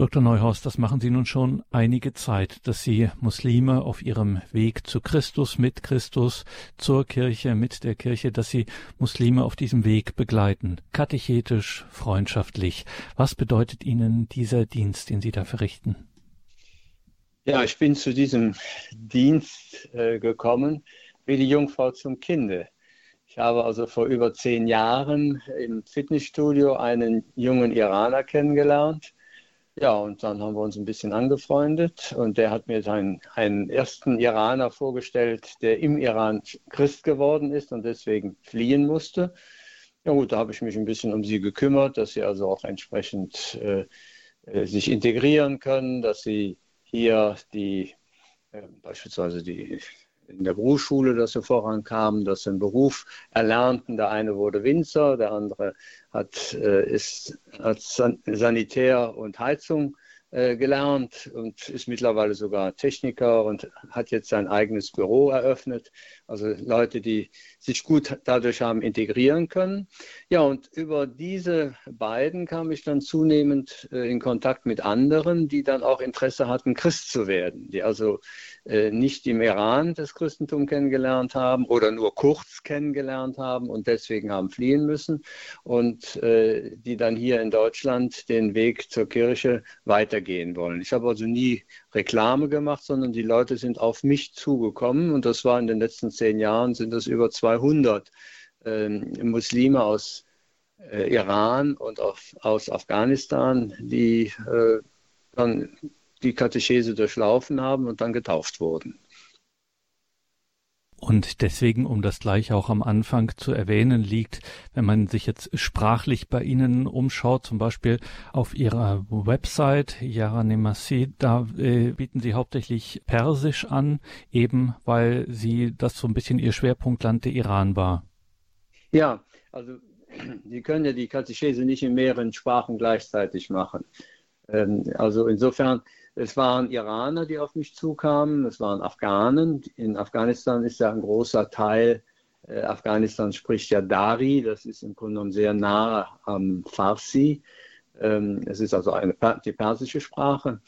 Dr. Neuhaus, das machen Sie nun schon einige Zeit, dass Sie Muslime auf ihrem Weg zu Christus, mit Christus, zur Kirche, mit der Kirche, dass Sie Muslime auf diesem Weg begleiten. Katechetisch, freundschaftlich. Was bedeutet Ihnen dieser Dienst, den Sie da verrichten? Ja, ich bin zu diesem Dienst äh, gekommen wie die Jungfrau zum Kinde. Ich habe also vor über zehn Jahren im Fitnessstudio einen jungen Iraner kennengelernt ja, und dann haben wir uns ein bisschen angefreundet und der hat mir seinen, einen ersten Iraner vorgestellt, der im Iran Christ geworden ist und deswegen fliehen musste. Ja gut, da habe ich mich ein bisschen um sie gekümmert, dass sie also auch entsprechend äh, äh sich integrieren können, dass sie hier die äh, beispielsweise die in der Berufsschule, dass sie vorankamen, dass sie einen Beruf erlernten. Der eine wurde Winzer, der andere hat, äh, ist San Sanitär und Heizung gelernt und ist mittlerweile sogar Techniker und hat jetzt sein eigenes Büro eröffnet. Also Leute, die sich gut dadurch haben integrieren können. Ja, und über diese beiden kam ich dann zunehmend äh, in Kontakt mit anderen, die dann auch Interesse hatten, Christ zu werden, die also äh, nicht im Iran das Christentum kennengelernt haben oder nur kurz kennengelernt haben und deswegen haben fliehen müssen und äh, die dann hier in Deutschland den Weg zur Kirche weitergehen wollen. Ich habe also nie Reklame gemacht, sondern die Leute sind auf mich zugekommen und das war in den letzten zehn Jahren sind das über 200 äh, Muslime aus äh, Iran und auf, aus Afghanistan, die äh, dann die Katechese durchlaufen haben und dann getauft wurden. Und deswegen, um das gleich auch am Anfang zu erwähnen, liegt, wenn man sich jetzt sprachlich bei Ihnen umschaut, zum Beispiel auf Ihrer Website Yaranemasi, da äh, bieten Sie hauptsächlich Persisch an, eben weil Sie das so ein bisschen Ihr Schwerpunktland der Iran war. Ja, also Sie können ja die Katechese nicht in mehreren Sprachen gleichzeitig machen. Ähm, also insofern es waren Iraner, die auf mich zukamen, es waren Afghanen. In Afghanistan ist ja ein großer Teil, äh, Afghanistan spricht ja Dari, das ist im Grunde genommen sehr nah am Farsi. Ähm, es ist also eine, die persische Sprache.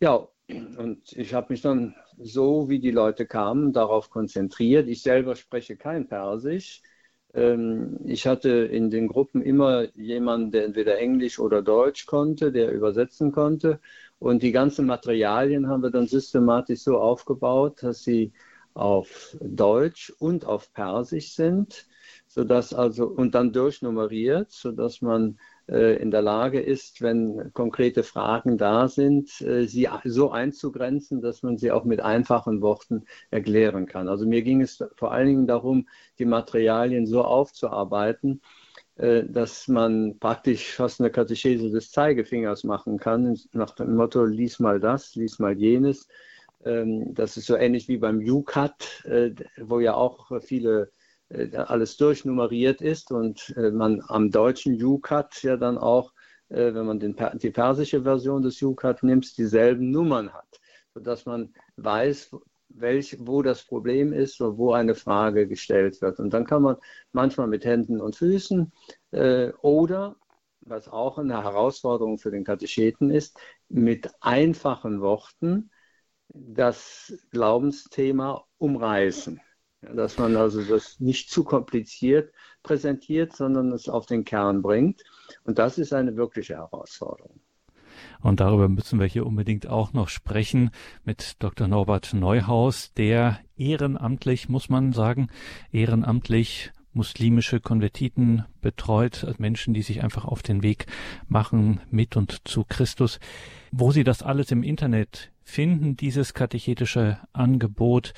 Ja, und ich habe mich dann so, wie die Leute kamen, darauf konzentriert. Ich selber spreche kein Persisch. Ähm, ich hatte in den Gruppen immer jemanden, der entweder Englisch oder Deutsch konnte, der übersetzen konnte. Und die ganzen Materialien haben wir dann systematisch so aufgebaut, dass sie auf Deutsch und auf Persisch sind, sodass also und dann durchnummeriert, sodass man äh, in der Lage ist, wenn konkrete Fragen da sind, äh, sie so einzugrenzen, dass man sie auch mit einfachen Worten erklären kann. Also mir ging es vor allen Dingen darum, die Materialien so aufzuarbeiten, dass man praktisch fast eine Katechese des Zeigefingers machen kann, nach dem Motto, lies mal das, lies mal jenes. Ähm, das ist so ähnlich wie beim UCAT, äh, wo ja auch viele äh, alles durchnummeriert ist und man am deutschen UCAT ja dann auch, wenn man den, die persische Version des UCAT nimmt, dieselben Nummern hat, sodass man weiß, welch, wo das Problem ist oder wo eine Frage gestellt wird. Und dann kann man manchmal mit Händen und Füßen äh, oder, was auch eine Herausforderung für den Katecheten ist, mit einfachen Worten das Glaubensthema umreißen. Dass man also das nicht zu kompliziert präsentiert, sondern es auf den Kern bringt. Und das ist eine wirkliche Herausforderung. Und darüber müssen wir hier unbedingt auch noch sprechen mit Dr. Norbert Neuhaus, der ehrenamtlich, muss man sagen, ehrenamtlich muslimische Konvertiten betreut, also Menschen, die sich einfach auf den Weg machen mit und zu Christus. Wo Sie das alles im Internet finden, dieses katechetische Angebot,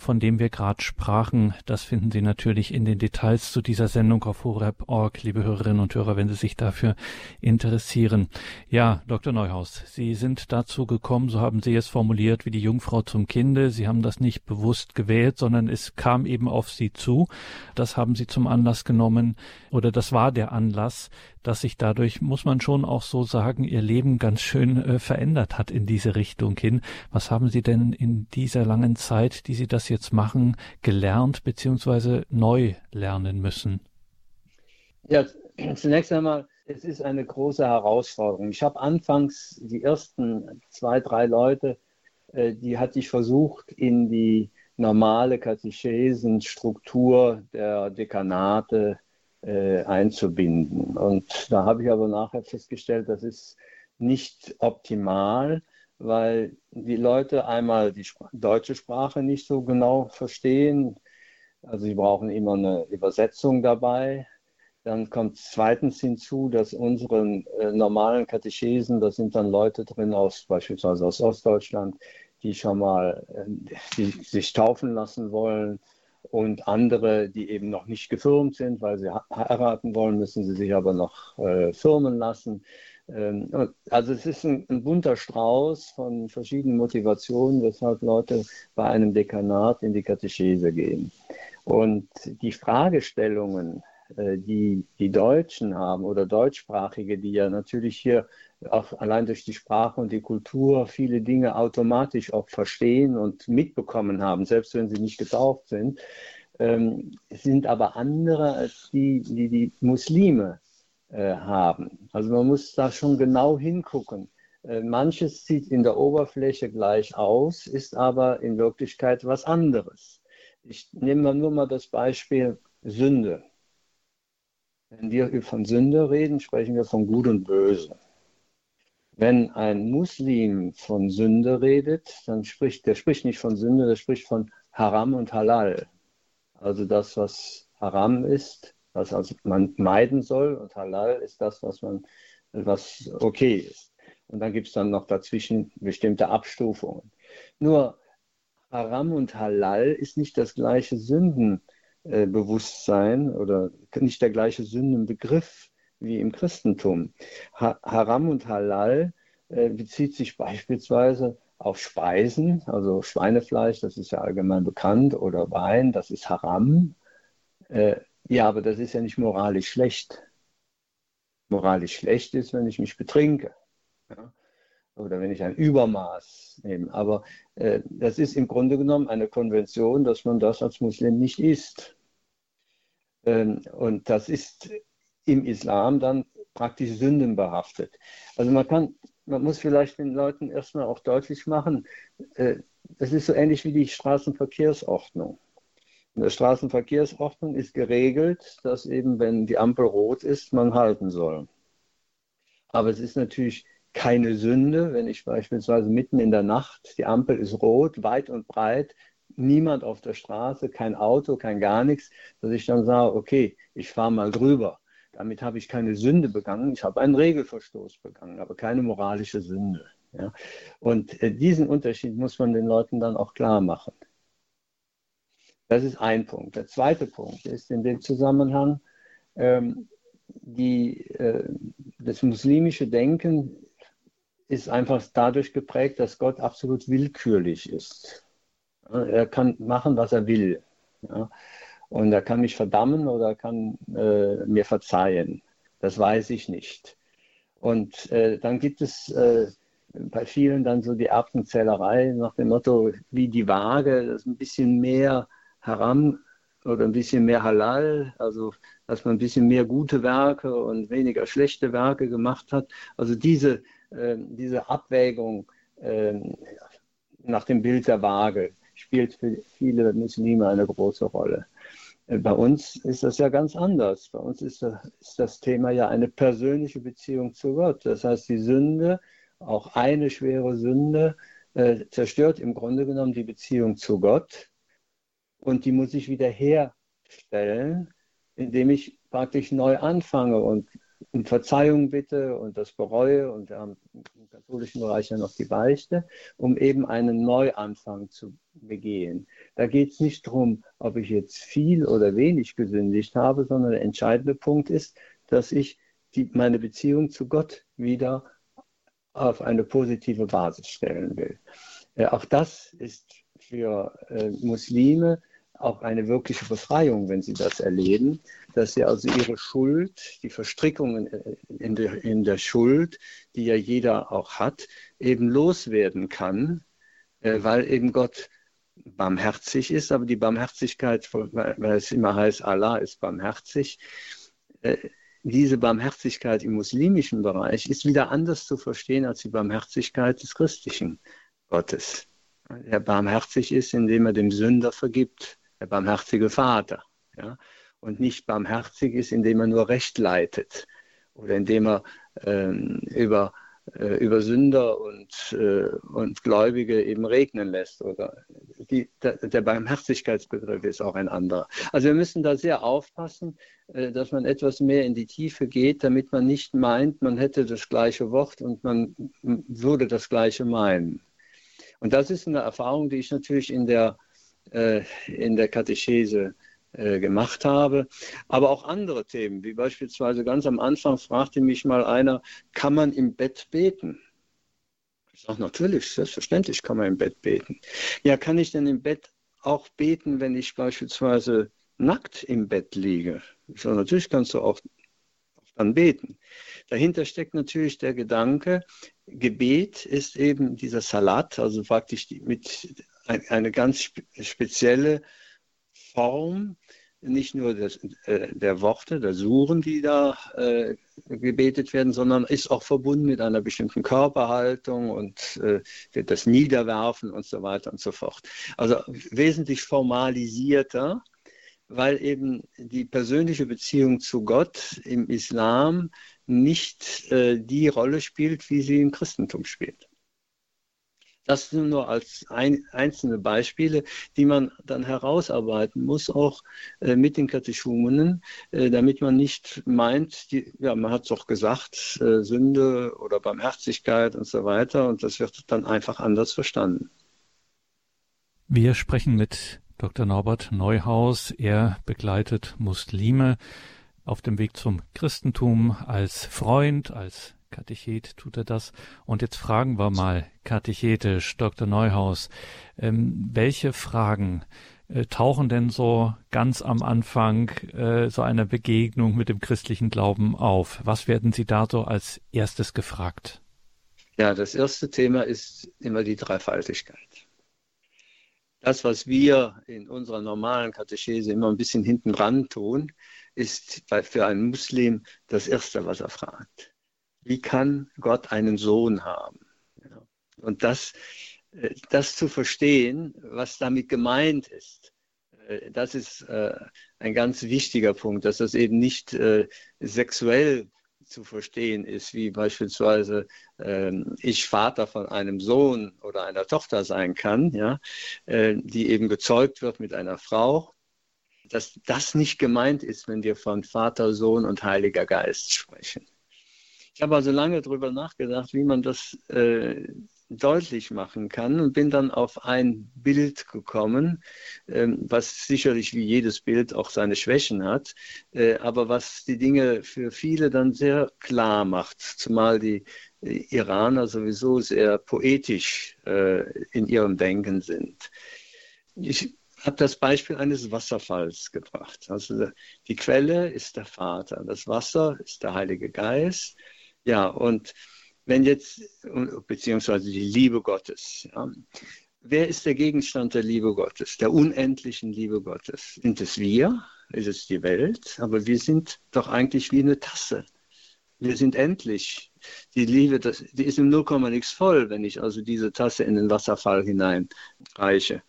von dem wir gerade sprachen, das finden Sie natürlich in den Details zu dieser Sendung auf horeb.org, liebe Hörerinnen und Hörer, wenn Sie sich dafür interessieren. Ja, Dr. Neuhaus, Sie sind dazu gekommen, so haben Sie es formuliert, wie die Jungfrau zum Kinde. Sie haben das nicht bewusst gewählt, sondern es kam eben auf Sie zu. Das haben Sie zum Anlass genommen, oder das war der Anlass, dass sich dadurch, muss man schon auch so sagen, Ihr Leben ganz schön äh, verändert hat in diese Richtung hin. Was haben Sie denn in dieser langen Zeit, die Sie das jetzt machen, gelernt bzw. neu lernen müssen? Ja, zunächst einmal es ist eine große Herausforderung. Ich habe anfangs die ersten zwei, drei Leute, äh, die hatte ich versucht, in die normale Katechesenstruktur der Dekanate äh, einzubinden. Und da habe ich aber nachher festgestellt, das ist nicht optimal, weil die Leute einmal die deutsche Sprache nicht so genau verstehen. Also sie brauchen immer eine Übersetzung dabei. Dann kommt zweitens hinzu, dass unseren äh, normalen Katechesen, da sind dann Leute drin aus beispielsweise aus Ostdeutschland, die schon mal äh, die sich taufen lassen wollen und andere, die eben noch nicht gefirmt sind, weil sie heiraten wollen, müssen sie sich aber noch äh, firmen lassen. Ähm, also es ist ein, ein, bunter Strauß von verschiedenen Motivationen, weshalb Leute bei einem Dekanat in die Katechese gehen. Und die Fragestellungen, die die Deutschen haben oder Deutschsprachige, die ja natürlich hier auch allein durch die Sprache und die Kultur viele Dinge automatisch auch verstehen und mitbekommen haben, selbst wenn sie nicht getauft sind, ähm, sind aber andere als die, die die Muslime äh, haben. Also man muss da schon genau hingucken. Äh, manches sieht in der Oberfläche gleich aus, ist aber in Wirklichkeit was anderes. Ich nehme nur mal das Beispiel Sünde. Wenn wir von Sünde reden, sprechen wir von Gut und Böse. Wenn ein Muslim von Sünde redet, dann spricht der spricht nicht von Sünde, der spricht von Haram und Halal. Also das, was Haram ist, was also man meiden soll, und Halal ist das, was man, was okay ist. Und dann gibt es dann noch dazwischen bestimmte Abstufungen. Nur Haram und Halal ist nicht das gleiche Sünden äh, Bewusstsein oder nicht der gleiche Sündenbegriff wie im Christentum. Ha Haram und Halal äh, bezieht sich beispielsweise auf Speisen, also Schweinefleisch, das ist ja allgemein bekannt, oder Wein, das ist Haram. Äh, ja, aber das ist ja nicht moralisch schlecht. Moralisch schlecht ist, wenn ich mich betrinke. Ja? Oder wenn ich ein Übermaß nehme. Aber äh, das ist im Grunde genommen eine Konvention, dass man das als Muslim nicht isst. Ähm, und das ist im Islam dann praktisch sündenbehaftet. Also man kann, man muss vielleicht den Leuten erstmal auch deutlich machen, äh, das ist so ähnlich wie die Straßenverkehrsordnung. In der Straßenverkehrsordnung ist geregelt, dass eben, wenn die Ampel rot ist, man halten soll. Aber es ist natürlich keine Sünde, wenn ich beispielsweise mitten in der Nacht, die Ampel ist rot, weit und breit, niemand auf der Straße, kein Auto, kein gar nichts, dass ich dann sage, okay, ich fahre mal drüber. Damit habe ich keine Sünde begangen, ich habe einen Regelverstoß begangen, aber keine moralische Sünde. Ja? Und äh, diesen Unterschied muss man den Leuten dann auch klar machen. Das ist ein Punkt. Der zweite Punkt ist in dem Zusammenhang, ähm, die, äh, das muslimische Denken ist einfach dadurch geprägt, dass Gott absolut willkürlich ist. Er kann machen, was er will. Ja. Und er kann mich verdammen oder er kann äh, mir verzeihen. Das weiß ich nicht. Und äh, dann gibt es äh, bei vielen dann so die Erbsenzählerei nach dem Motto, wie die Waage, das ein bisschen mehr Haram oder ein bisschen mehr Halal, also dass man ein bisschen mehr gute Werke und weniger schlechte Werke gemacht hat. Also diese diese Abwägung ähm, nach dem Bild der Waage spielt für viele Muslime eine große Rolle. Äh, bei uns ist das ja ganz anders. Bei uns ist das, Thema ja eine persönliche Beziehung zu Gott. Das heißt, die Sünde, auch eine schwere Sünde, äh, zerstört im Grunde genommen die Beziehung zu Gott. Und die muss ich wieder herstellen, indem ich praktisch neu anfange und um Verzeihung bitte und das bereue und wir haben im katholischen Bereich ja noch die Beichte, um eben einen Neuanfang zu begehen. Da geht es nicht darum, ob ich jetzt viel oder wenig gesündigt habe, sondern der entscheidende Punkt ist, dass ich die, meine Beziehung zu Gott wieder auf eine positive Basis stellen will. Äh, auch das ist für äh, Muslime auch eine wirkliche Befreiung, wenn sie das erleben, dass sie also ihre Schuld, die Verstrickungen in der, in der Schuld, die ja jeder auch hat, eben loswerden kann, äh, weil eben Gott barmherzig ist, aber die Barmherzigkeit, weil es immer heißt, Allah ist barmherzig, äh, diese Barmherzigkeit im muslimischen Bereich ist wieder anders zu verstehen als die Barmherzigkeit des christlichen Gottes. Der barmherzig ist, indem er dem Sünder vergibt, der barmherzige Vater. Ja? Und nicht barmherzig ist, indem er nur Recht leitet oder indem er ähm, über äh, über Sünder und, äh, und Gläubige eben regnen lässt. Oder die, der, der, Barmherzigkeitsbegriff ist auch ein anderer. Also wir müssen da sehr aufpassen, äh, dass man etwas mehr in die Tiefe geht, damit man nicht meint, man hätte das gleiche Wort und man würde das gleiche meinen. Und das ist eine Erfahrung, die ich natürlich in der, in der Katechese äh, gemacht habe. Aber auch andere Themen, wie beispielsweise ganz am Anfang fragte mich mal einer, kann man im Bett beten? Ich sage, natürlich, selbstverständlich kann man im Bett beten. Ja, kann ich denn im Bett auch beten, wenn ich beispielsweise nackt im Bett liege? Ich sage, natürlich kannst du auch dann beten. Dahinter steckt natürlich der Gedanke, Gebet ist eben dieser Salat, also praktisch mit eine ganz spezielle Form nicht nur des, äh, der Worte, der Suren, die da äh, gebetet werden, sondern ist auch verbunden mit einer bestimmten Körperhaltung und äh, das Niederwerfen und so weiter und so fort. Also wesentlich formalisierter, weil eben die persönliche Beziehung zu Gott im Islam nicht äh, die Rolle spielt, wie sie im Christentum spielt. Das sind nur als ein, einzelne Beispiele, die man dann herausarbeiten muss, auch äh, mit den Katechumenen, äh, damit man nicht meint, die, ja, man hat es doch gesagt, äh, Sünde oder Barmherzigkeit und so weiter, und das wird dann einfach anders verstanden. Wir sprechen mit Dr. Norbert Neuhaus. Er begleitet Muslime auf dem Weg zum Christentum als Freund, als Katechet tut er das. Und jetzt fragen wir mal katechetisch, Dr. Neuhaus, ähm, welche Fragen äh, tauchen denn so ganz am Anfang äh, so einer Begegnung mit dem christlichen Glauben auf? Was werden Sie da so als erstes gefragt? Ja, das erste Thema ist immer die Dreifaltigkeit. Das, was wir in unserer normalen Katechese immer ein bisschen hinten dran tun, ist für einen Muslim das Erste, was er fragt wie kann Gott einen Sohn haben? Und das, äh, das zu verstehen, was damit gemeint ist, äh, das ist äh, ein ganz wichtiger Punkt, dass das eben nicht sexuell zu verstehen ist, wie beispielsweise ähm, ich Vater von einem Sohn oder einer Tochter sein kann, ja, die eben gezeugt wird mit einer Frau, dass das nicht gemeint ist, wenn wir von Vater, Sohn und Heiliger Geist sprechen. Ich habe also lange darüber nachgedacht, wie man das äh, deutlich machen kann und bin dann auf ein Bild gekommen, ähm, was sicherlich wie jedes Bild auch seine Schwächen hat, äh, aber was die Dinge für viele dann sehr klar macht, zumal die äh, Iraner sowieso sehr poetisch äh, in ihrem Denken sind. Ich habe das Beispiel eines Wasserfalls gebracht. Also die Quelle ist der Vater, das Wasser ist der Heilige Geist ja, und wenn jetzt, beziehungsweise die Liebe Gottes, ja, wer ist der Gegenstand der Liebe Gottes, der unendlichen Liebe Gottes? Sind es wir? Ist es die Welt? Aber wir sind doch eigentlich wie eine Tasse. Wir sind endlich. Die Liebe, das, die ist im Nullkomma nichts voll, wenn ich also diese Tasse in den Wasserfall hineinreiche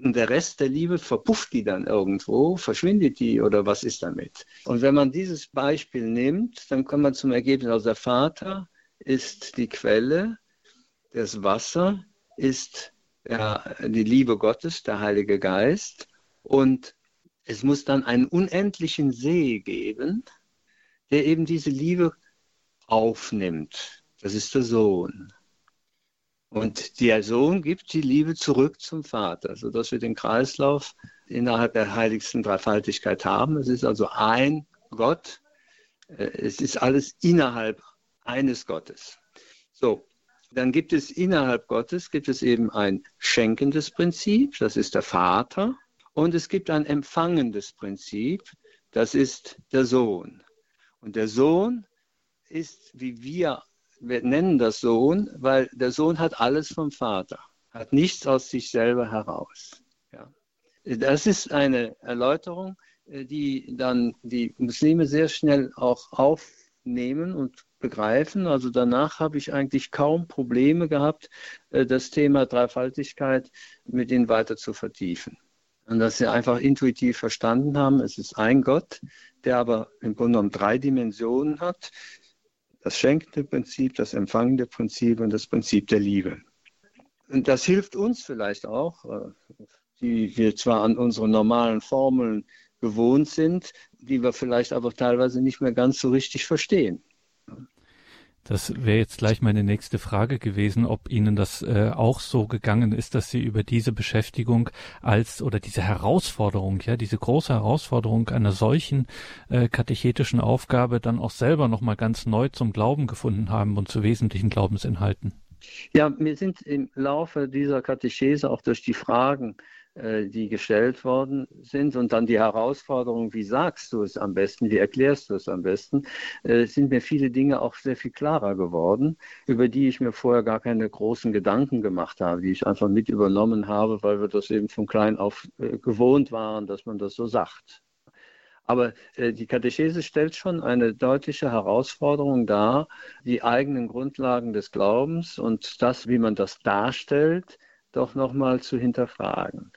der Rest der Liebe verpufft die dann irgendwo, verschwindet die oder was ist damit? Und wenn man dieses Beispiel nimmt, dann kommt man zum Ergebnis, also der Vater ist die Quelle, das Wasser ist ja, die Liebe Gottes, der Heilige Geist und es muss dann einen unendlichen See geben, der eben diese Liebe aufnimmt. Das ist der Sohn. Und der Sohn gibt die Liebe zurück zum Vater, sodass wir den Kreislauf innerhalb der heiligsten Dreifaltigkeit haben. Es ist also ein Gott. Äh, es ist alles innerhalb eines Gottes. So, dann gibt es innerhalb Gottes, gibt es eben ein schenkendes Prinzip, das ist der Vater. Und es gibt ein empfangendes Prinzip, das ist der Sohn. Und der Sohn ist, wie wir wir nennen das Sohn, weil der Sohn hat alles vom Vater, hat nichts aus sich selber heraus. Ja. Das ist eine Erläuterung, äh, die dann die Muslime sehr schnell auch aufnehmen und begreifen. Also danach habe ich eigentlich kaum Probleme gehabt, äh, das Thema Dreifaltigkeit mit ihnen weiter zu vertiefen. Und dass sie einfach intuitiv verstanden haben, es ist ein Gott, der aber im Grunde genommen drei Dimensionen hat. Das schenkende Prinzip, das empfangende Prinzip und das Prinzip der Liebe. Und das hilft uns vielleicht auch, äh, die wir zwar an unsere normalen Formeln gewohnt sind, die wir vielleicht aber teilweise nicht mehr ganz so richtig verstehen. Das wäre jetzt gleich meine nächste Frage gewesen, ob Ihnen das äh, auch so gegangen ist, dass Sie über diese Beschäftigung als oder diese Herausforderung, ja, diese große Herausforderung einer solchen äh, katechetischen Aufgabe dann auch selber nochmal ganz neu zum Glauben gefunden haben und zu wesentlichen Glaubensinhalten. Ja, wir sind im Laufe dieser Katechese auch durch die Fragen die gestellt worden sind und dann die Herausforderung, wie sagst du es am besten, wie erklärst du es am besten, äh, sind mir viele Dinge auch sehr viel klarer geworden, über die ich mir vorher gar keine großen Gedanken gemacht habe, die ich einfach mit übernommen habe, weil wir das eben von klein auf äh, gewohnt waren, dass man das so sagt. Aber äh, die Katechese stellt schon eine deutliche Herausforderung dar, die eigenen Grundlagen des Glaubens und das, wie man das darstellt, doch nochmal zu hinterfragen.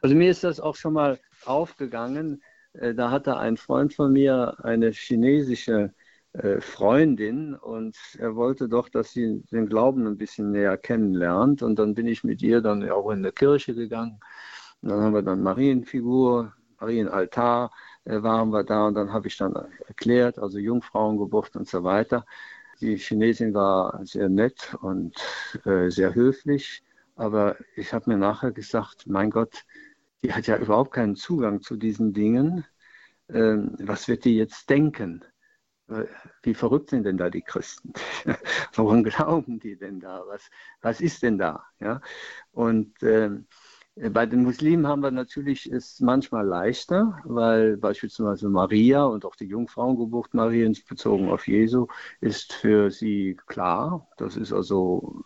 Also mir ist das auch schon mal aufgegangen. Äh, da hatte ein Freund von mir eine chinesische äh, Freundin und er wollte doch, dass sie den Glauben ein bisschen näher kennenlernt. Und dann bin ich mit ihr dann auch in eine Kirche gegangen. Und dann haben wir dann Marienfigur, Marienaltar äh, waren wir da und dann habe ich dann erklärt, also Jungfrauengeburt und so weiter. Die Chinesin war sehr nett und sehr höflich aber ich habe mir nachher gesagt, mein Gott, die hat ja überhaupt keinen Zugang zu diesen Dingen. Ähm, was wird die jetzt denken? Äh, wie verrückt sind denn da die Christen? Woran glauben die denn da? Was, was ist denn da? Ja? Und ähm, bei den Muslimen haben wir natürlich es manchmal leichter, weil beispielsweise Maria und auch die Jungfrauengeburt Mariens bezogen auf Jesu ist für sie klar. Das ist also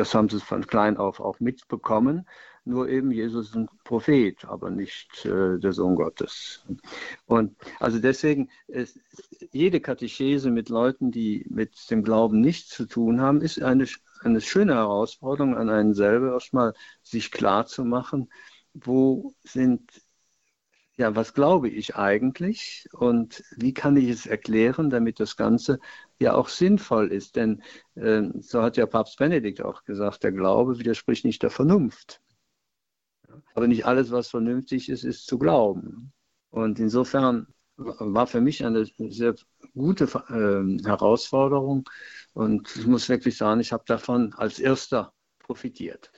das haben sie von klein auf auch mitbekommen. Nur eben Jesus ist ein Prophet, aber nicht äh, der Sohn Gottes. Und also deswegen ist jede Katechese mit Leuten, die mit dem Glauben nichts zu tun haben, ist eine, eine schöne Herausforderung an einen selber erstmal sich klar zu machen, wo sind ja, was glaube ich eigentlich und wie kann ich es erklären, damit das Ganze ja auch sinnvoll ist. Denn äh, so hat ja Papst Benedikt auch gesagt, der Glaube widerspricht nicht der Vernunft. Aber nicht alles, was vernünftig ist, ist zu glauben. Und insofern war für mich eine sehr gute äh, Herausforderung. Und ich muss wirklich sagen, ich habe davon als erster profitiert.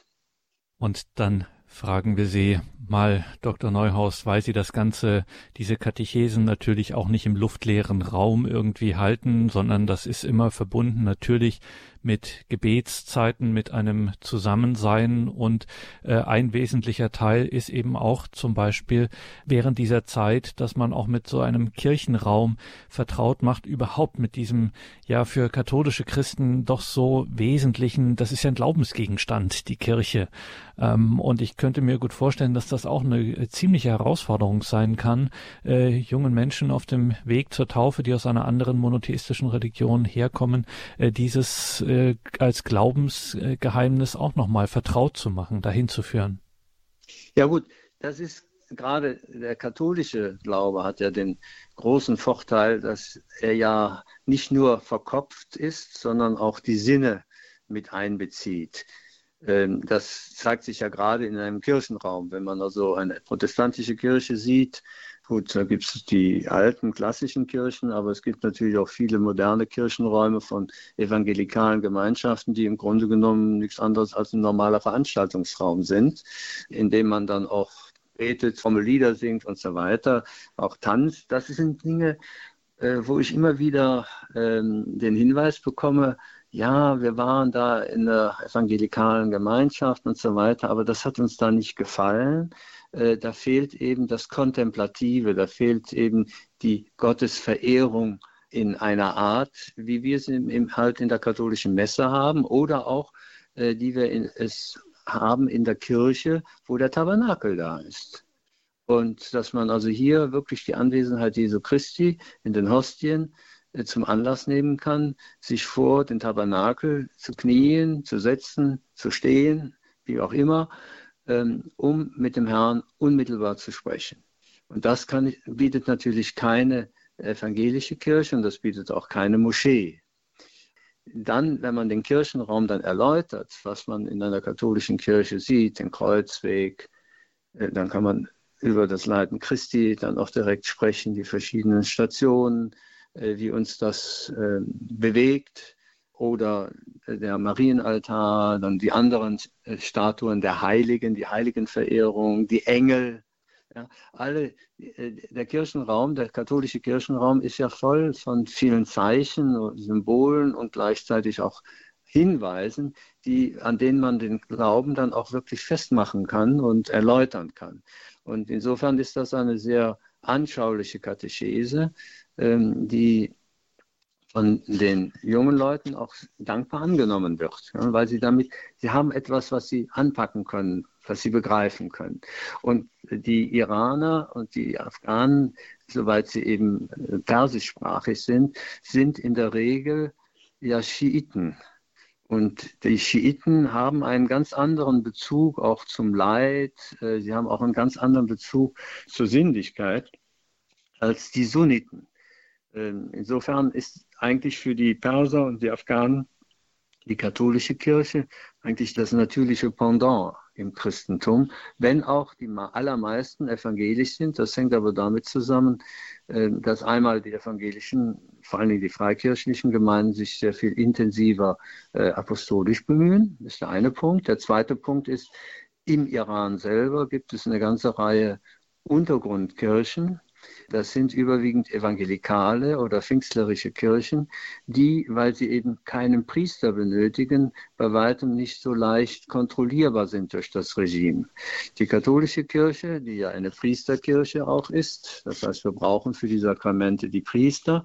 Und dann fragen wir Sie mal, Dr. Neuhaus, weil Sie das Ganze, diese Katechesen natürlich auch nicht im luftleeren Raum irgendwie halten, sondern das ist immer verbunden natürlich mit Gebetszeiten, mit einem Zusammensein und äh, ein wesentlicher Teil ist eben auch zum Beispiel während dieser Zeit, dass man auch mit so einem Kirchenraum vertraut macht, überhaupt mit diesem ja für katholische Christen doch so wesentlichen, das ist ja ein Glaubensgegenstand, die Kirche. Ähm, und ich könnte mir gut vorstellen, dass das auch eine ziemliche Herausforderung sein kann, äh, jungen Menschen auf dem Weg zur Taufe, die aus einer anderen monotheistischen Religion herkommen, äh, dieses äh, als Glaubensgeheimnis auch nochmal vertraut zu machen, dahin zu führen. Ja gut, das ist gerade der katholische Glaube hat ja den großen Vorteil, dass er ja nicht nur verkopft ist, sondern auch die Sinne mit einbezieht. Ähm, das zeigt sich ja gerade in einem Kirchenraum. Wenn man also eine protestantische Kirche sieht, Gut, da gibt es die alten klassischen Kirchen, aber es gibt natürlich auch viele moderne Kirchenräume von evangelikalen Gemeinschaften, die im Grunde genommen nichts anderes als ein normaler Veranstaltungsraum sind, in dem man dann auch betet, fromme Lieder singt und so weiter, auch tanzt. Das sind Dinge, äh, wo ich immer wieder ähm, den Hinweis bekomme, ja, wir waren da in der evangelikalen Gemeinschaft und so weiter, aber das hat uns da nicht gefallen. Äh, da fehlt eben das Kontemplative, da fehlt eben die Gottesverehrung in einer Art, wie wir es im, halt in der katholischen Messe haben oder auch, äh, die wir in, es haben in der Kirche, wo der Tabernakel da ist. Und dass man also hier wirklich die Anwesenheit Jesu Christi in den Hostien äh, zum Anlass nehmen kann, sich vor den Tabernakel zu knien, zu setzen, zu stehen, wie auch immer, um mit dem Herrn unmittelbar zu sprechen. Und das kann, bietet natürlich keine evangelische Kirche und das bietet auch keine Moschee. Dann, wenn man den Kirchenraum dann erläutert, was man in einer katholischen Kirche sieht, den Kreuzweg, äh, dann kann man über das Leiden Christi dann auch direkt sprechen, die verschiedenen Stationen, äh, wie uns das äh, bewegt oder der Marienaltar, dann die anderen Statuen der Heiligen, die Heiligenverehrung, die Engel, ja, alle, äh, der Kirchenraum, der katholische Kirchenraum ist ja voll von vielen Zeichen und Symbolen und gleichzeitig auch Hinweisen, die, an denen man den Glauben dann auch wirklich festmachen kann und erläutern kann. Und insofern ist das eine sehr anschauliche Katechese, ähm, die von den jungen Leuten auch dankbar angenommen wird, weil sie damit, sie haben etwas, was sie anpacken können, was sie begreifen können. Und die Iraner und die Afghanen, soweit sie eben äh, persischsprachig sind, sind in der Regel ja Schiiten. Und die Schiiten haben einen ganz anderen Bezug auch zum Leid, äh, sie haben auch einen ganz anderen Bezug zur Sinnlichkeit als die Sunniten. Ähm, insofern ist eigentlich für die Perser und die Afghanen die katholische Kirche eigentlich das natürliche Pendant im Christentum, wenn auch die allermeisten evangelisch sind. Das hängt aber damit zusammen, äh, dass einmal die evangelischen, vor allem die freikirchlichen Gemeinden sich sehr viel intensiver äh, apostolisch bemühen. Das ist der eine Punkt. Der zweite Punkt ist, im Iran selber gibt es eine ganze Reihe Untergrundkirchen, das sind überwiegend evangelikale oder pfingstlerische Kirchen, die, weil sie eben keinen Priester benötigen, bei weitem nicht so leicht kontrollierbar sind durch das Regime. Die katholische Kirche, die ja eine Priesterkirche auch ist, das heißt, wir brauchen für die Sakramente die Priester,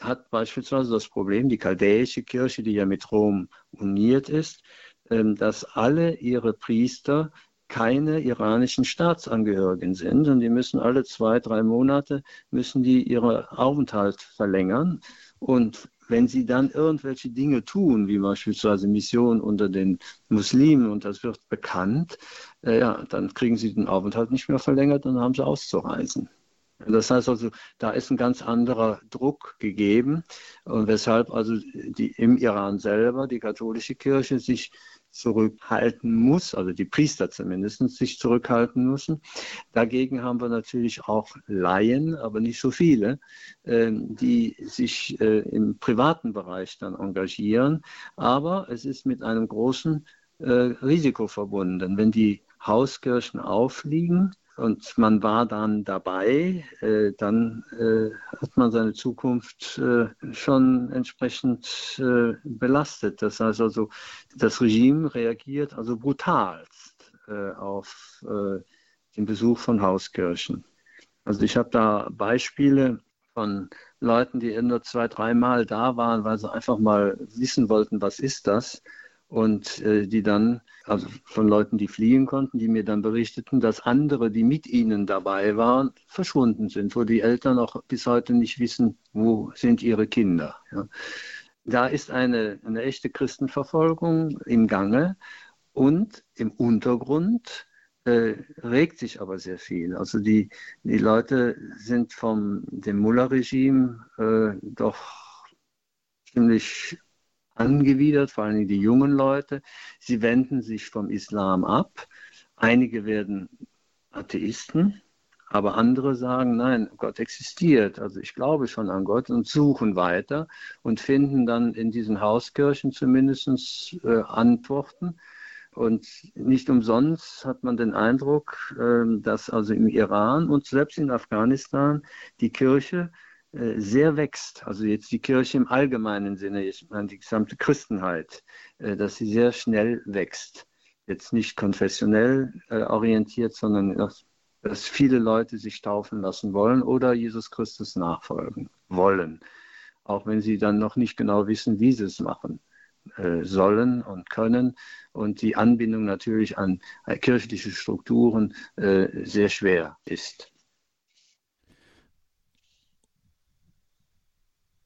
hat beispielsweise das Problem, die chaldäische Kirche, die ja mit Rom uniert ist, ähm, dass alle ihre Priester keine iranischen Staatsangehörigen sind und die müssen alle zwei, drei Monate müssen die ihren Aufenthalt verlängern und wenn sie dann irgendwelche Dinge tun, wie beispielsweise Mission unter den Muslimen und das wird bekannt, äh, ja, dann kriegen sie den Aufenthalt nicht mehr verlängert und haben sie auszureisen. Das heißt also, da ist ein ganz anderer Druck gegeben und weshalb also die, im Iran selber die katholische Kirche sich zurückhalten muss, also die Priester zumindest sich zurückhalten müssen. Dagegen haben wir natürlich auch Laien, aber nicht so viele, ähm, die sich äh, im privaten Bereich dann engagieren. Aber es ist mit einem großen äh, Risiko verbunden. Wenn die Hauskirchen aufliegen, und man war dann dabei, äh, dann äh, hat man seine Zukunft äh, schon entsprechend äh, belastet. Das heißt also, das Regime reagiert also brutalst äh, auf äh, den Besuch von Hauskirchen. Also ich habe da Beispiele von Leuten, die nur zwei, dreimal da waren, weil sie einfach mal wissen wollten, was ist das und äh, die dann, also von Leuten, die fliehen konnten, die mir dann berichteten, dass andere, die mit ihnen dabei waren, verschwunden sind, wo die Eltern auch bis heute nicht wissen, wo sind ihre Kinder. Ja. Da ist eine, eine echte Christenverfolgung im Gange und im Untergrund äh, regt sich aber sehr viel. Also die, die Leute sind vom dem Mullah-Regime äh, doch ziemlich angewidert, vor allem die jungen Leute. Sie wenden sich vom Islam ab. Einige werden Atheisten, aber andere sagen, nein, Gott existiert. Also ich glaube schon an Gott und suchen weiter und finden dann in diesen Hauskirchen zumindest äh, Antworten. Und nicht umsonst hat man den Eindruck, äh, dass also im Iran und selbst in Afghanistan die Kirche sehr wächst, also jetzt die Kirche im allgemeinen Sinne, ich meine die gesamte Christenheit, äh, dass sie sehr schnell wächst. Jetzt nicht konfessionell äh, orientiert, sondern dass, dass viele Leute sich taufen lassen wollen oder Jesus Christus nachfolgen wollen, auch wenn sie dann noch nicht genau wissen, wie sie es machen. äh, sollen und können und die Anbindung natürlich an äh, kirchliche Strukturen äh, sehr schwer ist.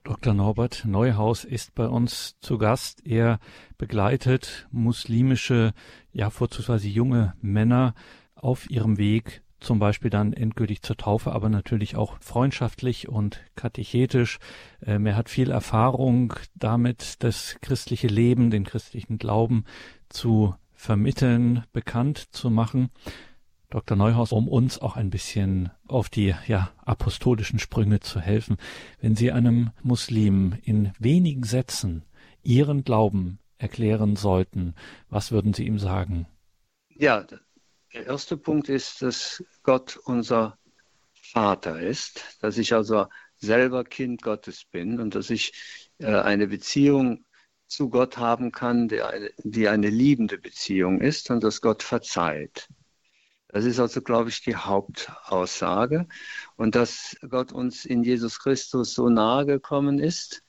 Dr. Norbert Neuhaus ist bei uns zu Gast. Er begleitet muslimische, ja vorzugsweise junge Männer auf ihrem Weg zum Beispiel dann endgültig zur Taufe, aber natürlich auch freundschaftlich und katechetisch. Ähm, er hat viel Erfahrung damit, das christliche Leben, den christlichen Glauben zu vermitteln, bekannt zu machen. Dr. Neuhaus, um uns auch ein bisschen auf die ja, apostolischen Sprünge zu helfen. Wenn Sie einem Muslim in wenigen Sätzen Ihren Glauben erklären sollten, was würden Sie ihm sagen? Ja, der erste Punkt ist, dass Gott unser Vater ist, dass ich also selber Kind Gottes bin und dass ich äh, eine Beziehung zu Gott haben kann, die eine, die eine liebende Beziehung ist und dass Gott verzeiht. Das ist also, glaube ich, die Hauptaussage. Und dass Gott uns in Jesus Christus so nahe gekommen ist,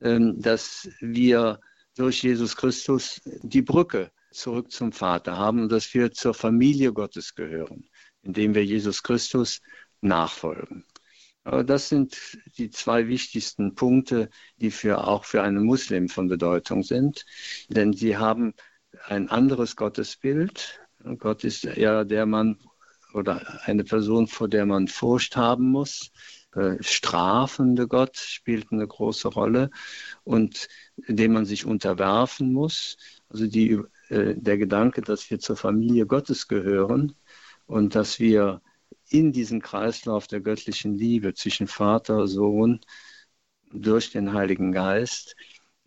ähm, dass wir durch Jesus Christus die Brücke zurück zum Vater haben und dass wir zur Familie Gottes gehören, indem wir Jesus Christus nachfolgen. Aber das sind die zwei wichtigsten Punkte, die für, auch für einen Muslim von Bedeutung sind, denn sie haben ein anderes Gottesbild. Gott ist ja der Mann oder eine Person, vor der man Furcht haben muss. Äh, strafende Gott spielt eine große Rolle und dem man sich unterwerfen muss. Also die äh, der Gedanke, dass wir zur Familie Gottes gehören und dass wir in diesen Kreislauf der göttlichen Liebe zwischen Vater, Sohn, durch den Heiligen Geist,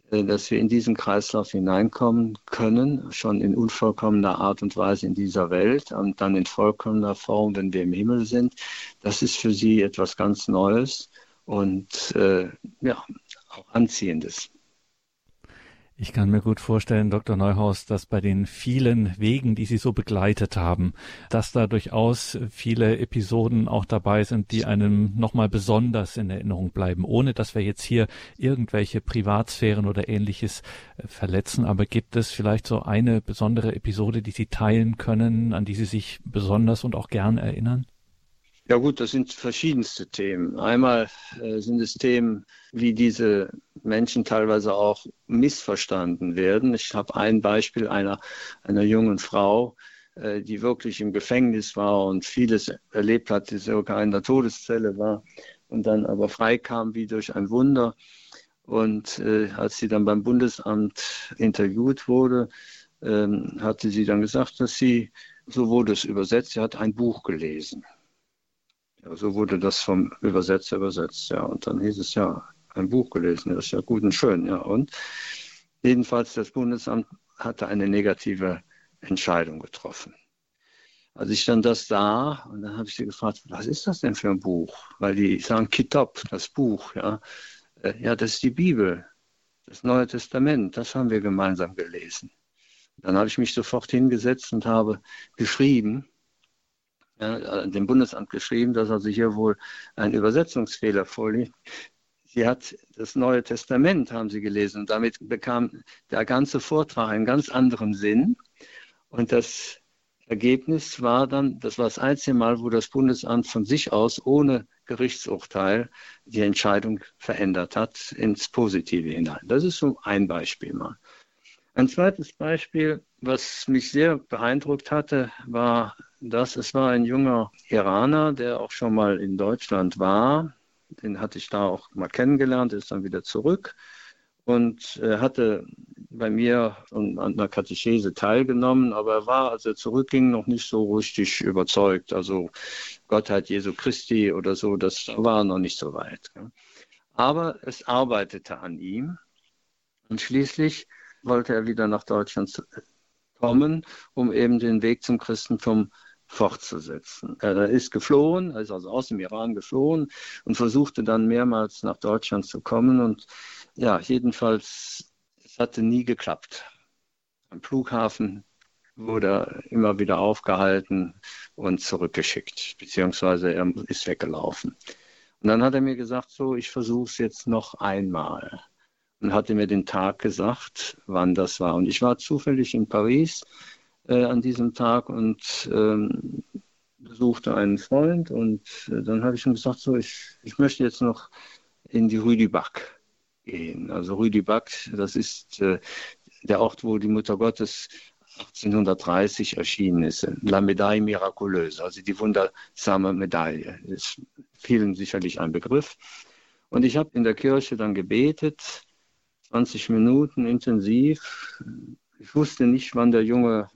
dass wir in diesen Kreislauf hineinkommen können, schon in unvollkommener Art und Weise in dieser Welt und dann in vollkommener Form, wenn wir im Himmel sind. Das ist für sie etwas ganz Neues und äh, ja, auch Anziehendes. Ich kann mir gut vorstellen, Dr. Neuhaus, dass bei den vielen Wegen, die Sie so begleitet haben, dass da durchaus viele Episoden auch dabei sind, die einem nochmal besonders in Erinnerung bleiben, ohne dass wir jetzt hier irgendwelche Privatsphären oder ähnliches äh, verletzen. Aber gibt es vielleicht so eine besondere Episode, die Sie teilen können, an die Sie sich besonders und auch gern erinnern? Ja gut, das sind verschiedenste Themen. Einmal äh, sind es Themen, wie diese Menschen teilweise auch missverstanden werden. Ich habe ein Beispiel einer, einer jungen Frau, äh, die wirklich im Gefängnis war und vieles erlebt hat, die sogar in der Todeszelle war und dann aber freikam wie durch ein Wunder. Und äh, als sie dann beim Bundesamt interviewt wurde, ähm, hatte sie dann gesagt, dass sie, so wurde es übersetzt, sie hat ein Buch gelesen. So wurde das vom Übersetzer übersetzt, ja. Und dann hieß es ja, ein Buch gelesen, das ist ja gut und schön, ja. Und jedenfalls das Bundesamt hatte eine negative Entscheidung getroffen. Als ich dann das sah, und dann habe ich sie gefragt, was ist das denn für ein Buch? Weil die sagen Kitab, das Buch, ja. Äh, ja, das ist die Bibel, das Neue Testament, das haben wir gemeinsam gelesen. Dann habe ich mich sofort hingesetzt und habe geschrieben, ja, dem Bundesamt geschrieben, dass also hier wohl ein Übersetzungsfehler vorliegt. Sie hat das Neue Testament, haben sie gelesen, und damit bekam der ganze Vortrag einen ganz anderen Sinn. Und das Ergebnis war dann, das war das einzige Mal, wo das Bundesamt von sich aus ohne Gerichtsurteil die Entscheidung verändert hat ins Positive hinein. Das ist so ein Beispiel mal. Ein zweites Beispiel, was mich sehr beeindruckt hatte, war das. Es war ein junger Iraner, der auch schon mal in Deutschland war. Den hatte ich da auch mal kennengelernt, ist dann wieder zurück und äh, hatte bei mir an einer Katechese teilgenommen, aber er war, als er zurückging, noch nicht so richtig überzeugt. Also Gottheit Jesu Christi oder so, das war noch nicht so weit. Aber es arbeitete an ihm und schließlich wollte er wieder nach Deutschland kommen, um eben den Weg zum Christentum fortzusetzen. Er ist geflohen, er ist also aus dem Iran geflohen und versuchte dann mehrmals nach Deutschland zu kommen. Und ja, jedenfalls, es hatte nie geklappt. Am Flughafen wurde er immer wieder aufgehalten und zurückgeschickt, beziehungsweise er ist weggelaufen. Und dann hat er mir gesagt, so, ich versuche es jetzt noch einmal. und hatte mir den Tag gesagt, wann das war. Und ich war zufällig in Paris äh, an diesem Tag und ähm, besuchte einen Freund und äh, dann habe ich ihm gesagt, so, ich, ich möchte jetzt noch in die Bac gehen. Also Bac, das ist äh, der Ort, wo die Mutter Gottes 1830 erschienen ist. La Medaille Miraculeuse, also die wundersame Medaille. Ist vielen sicherlich ein Begriff. Und ich habe in der Kirche dann gebetet, 20 Minuten intensiv. Ich wusste nicht, wann der Junge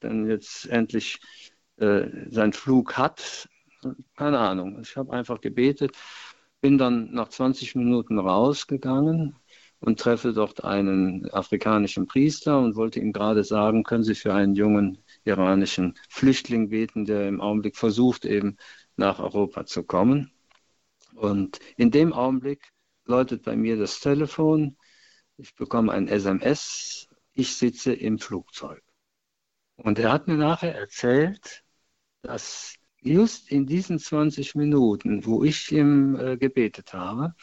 dann jetzt endlich äh, seinen Flug hat. Keine Ahnung. Ich habe einfach gebetet, bin dann nach 20 Minuten rausgegangen und treffe dort einen afrikanischen Priester und wollte ihm gerade sagen, können Sie für einen jungen iranischen Flüchtling beten, der im Augenblick versucht, eben nach Europa zu kommen. Und in dem Augenblick läutet bei mir das Telefon, ich bekomme ein SMS, ich sitze im Flugzeug. Und er hat mir nachher erzählt, dass just in diesen 20 Minuten, wo ich ihm äh, gebetet habe,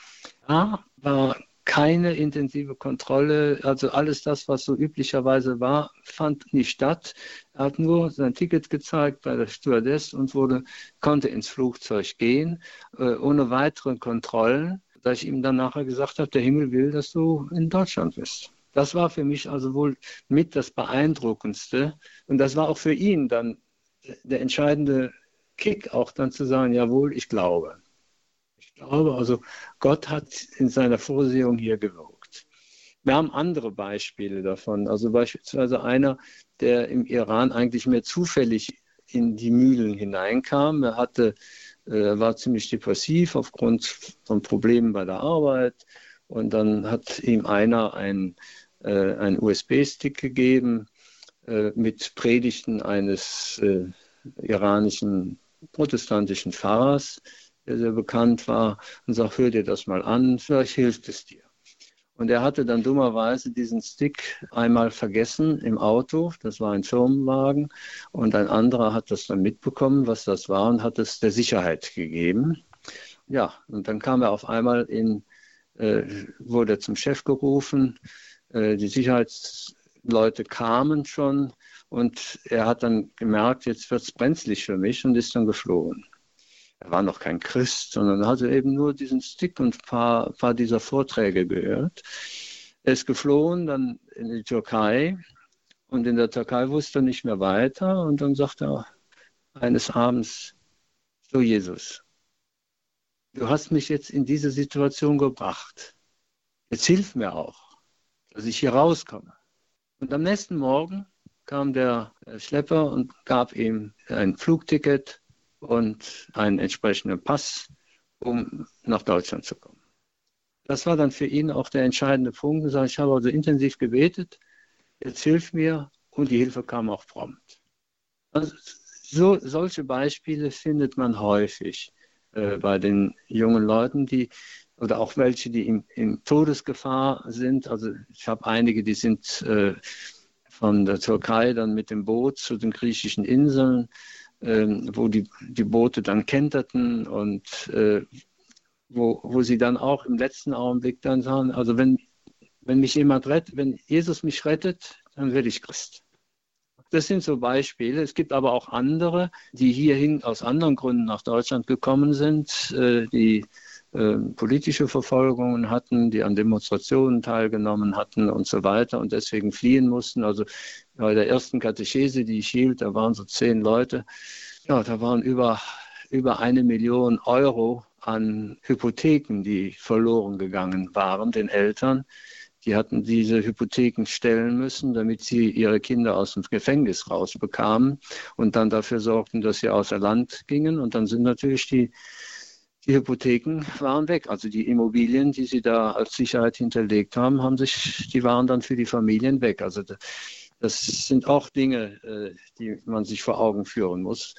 da war keine intensive Kontrolle, also alles das, was so üblicherweise war, fand nicht statt. Er hat nur sein Ticket gezeigt bei der Stewardess und wurde, konnte ins Flugzeug gehen, äh, ohne weitere Kontrollen, da ich ihm dann nachher gesagt habe, der Himmel will, dass du in Deutschland bist. Das war für mich also wohl mit das Beeindruckendste. Und das war auch für ihn dann der entscheidende Kick, auch dann zu sagen, jawohl, ich glaube glaube also, Gott hat in seiner Vorsehung hier gewirkt. Wir haben andere Beispiele davon. Also beispielsweise einer, der im Iran eigentlich mehr zufällig in die Mühlen hineinkam. Er hatte, äh, war ziemlich depressiv aufgrund von Problemen bei der Arbeit. Und dann hat ihm einer ein, äh, einen USB-Stick gegeben äh, mit Predigten eines äh, iranischen protestantischen Pfarrers der sehr bekannt war, und sagt, hör dir das mal an, vielleicht hilft es dir. Und er hatte dann dummerweise diesen Stick einmal vergessen im Auto. Das war ein Firmenwagen. Und ein anderer hat das dann mitbekommen, was das war, und hat es der Sicherheit gegeben. Ja, und dann kam er auf einmal in, äh, wurde zum Chef gerufen. Äh, die Sicherheitsleute kamen schon und er hat dann gemerkt, jetzt wird es brenzlig für mich und ist dann geflohen er war noch kein Christ, sondern hatte eben nur diesen Stick und ein paar, paar dieser Vorträge gehört. Er ist geflohen dann in die Türkei und in der Türkei wusste er nicht mehr weiter und dann sagt er eines Abends, so Jesus, du hast mich jetzt in diese Situation gebracht. Jetzt hilf mir auch, dass ich hier rauskomme. Und am nächsten Morgen kam der Schlepper und gab ihm ein Flugticket und einen entsprechenden Pass, um nach Deutschland zu kommen. Das war dann für ihn auch der entscheidende Punkt. Er sagt, ich habe also intensiv gebetet, jetzt hilf mir und die Hilfe kam auch prompt. Also so, solche Beispiele findet man häufig äh, bei den jungen Leuten, die oder auch welche, die in, in Todesgefahr sind. Also ich habe einige, die sind äh, von der Türkei dann mit dem Boot zu den griechischen Inseln ähm, wo die, die Boote dann kenterten und äh, wo, wo sie dann auch im letzten Augenblick dann sagen, also wenn, wenn mich jemand rettet, wenn Jesus mich rettet, dann werde ich Christ. Das sind so Beispiele. Es gibt aber auch andere, die hierhin aus anderen Gründen nach Deutschland gekommen sind, äh, die äh, politische Verfolgungen hatten, die an Demonstrationen teilgenommen hatten und so weiter und deswegen fliehen mussten. Also bei der ersten Katechese, die ich hielt, da waren so zehn Leute. Ja, da waren über, über eine Million Euro an Hypotheken, die verloren gegangen waren, den Eltern. Die hatten diese Hypotheken stellen müssen, damit sie ihre Kinder aus dem Gefängnis rausbekamen und dann dafür sorgten, dass sie außer Land gingen. Und dann sind natürlich die die Hypotheken waren weg. Also die Immobilien, die sie da als Sicherheit hinterlegt haben, haben sich, die waren dann für die Familien weg. Also das sind auch Dinge, äh, die man sich vor Augen führen muss,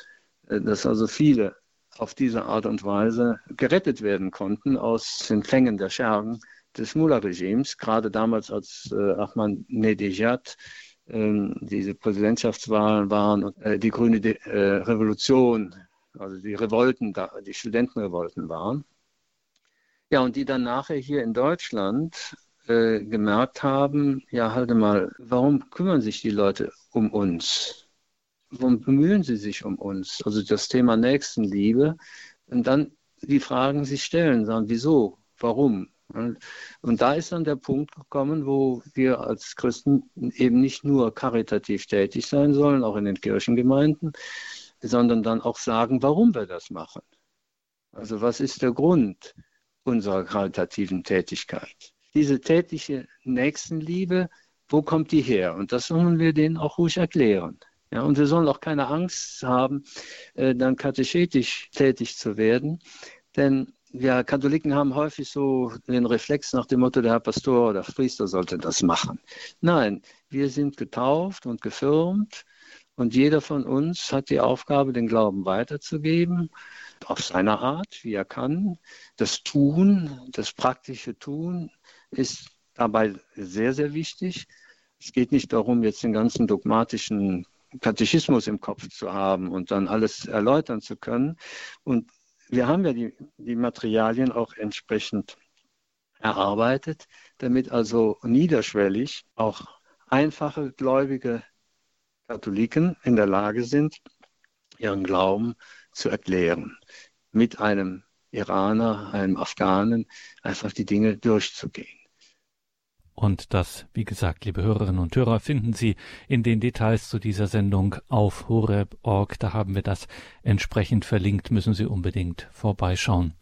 äh, dass also viele auf diese Art und Weise gerettet werden konnten aus den Fängen der Schergen des Mullah-Regimes, gerade damals als äh, Ahmadinejad äh, diese Präsidentschaftswahlen waren und die grüne Revolution also die Revolten, die Studentenrevolten waren. Ja, und die dann nachher hier in Deutschland äh, gemerkt haben, ja, halt mal, warum kümmern sich die Leute um uns? Warum bemühen sie sich um uns? Also das Thema Nächstenliebe. Und dann die Fragen sich stellen, sagen, wieso, warum? Und da ist dann der Punkt gekommen, wo wir als Christen eben nicht nur karitativ tätig sein sollen, auch in den Kirchengemeinden, sondern dann auch sagen, warum wir das machen. Also was ist der Grund unserer karitativen Tätigkeit? Diese tätige Nächstenliebe, wo kommt die her? Und das sollen wir denen auch ruhig erklären. Ja, und wir sollen auch keine Angst haben, äh, dann katechetisch tätig zu werden, denn wir Katholiken haben häufig so den Reflex nach dem Motto, der Herr Pastor oder Priester sollte das machen. Nein, wir sind getauft und gefirmt und jeder von uns hat die Aufgabe, den Glauben weiterzugeben, auf seine Art, wie er kann. Das Tun, das praktische Tun ist dabei sehr, sehr wichtig. Es geht nicht darum, jetzt den ganzen dogmatischen Katechismus im Kopf zu haben und dann alles erläutern zu können. Und wir haben ja die, die Materialien auch entsprechend erarbeitet, damit also niederschwellig auch einfache gläubige Katholiken in der Lage sind, ihren Glauben zu erklären. Mit einem Iraner, einem Afghanen, einfach die Dinge durchzugehen. Und das, wie gesagt, liebe Hörerinnen und Hörer, finden Sie in den Details zu dieser Sendung auf horeb.org. Da haben wir das entsprechend verlinkt, müssen Sie unbedingt vorbeischauen.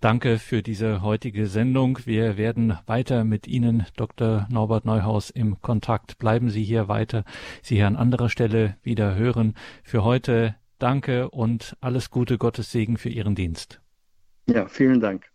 Danke für diese heutige Sendung. Wir werden weiter mit Ihnen, Dr. Norbert Neuhaus, im Kontakt. Bleiben Sie hier weiter. Sie hier an anderer Stelle wieder hören. Für heute danke und alles Gute, Gottes Segen für Ihren Dienst. Ja, vielen Dank.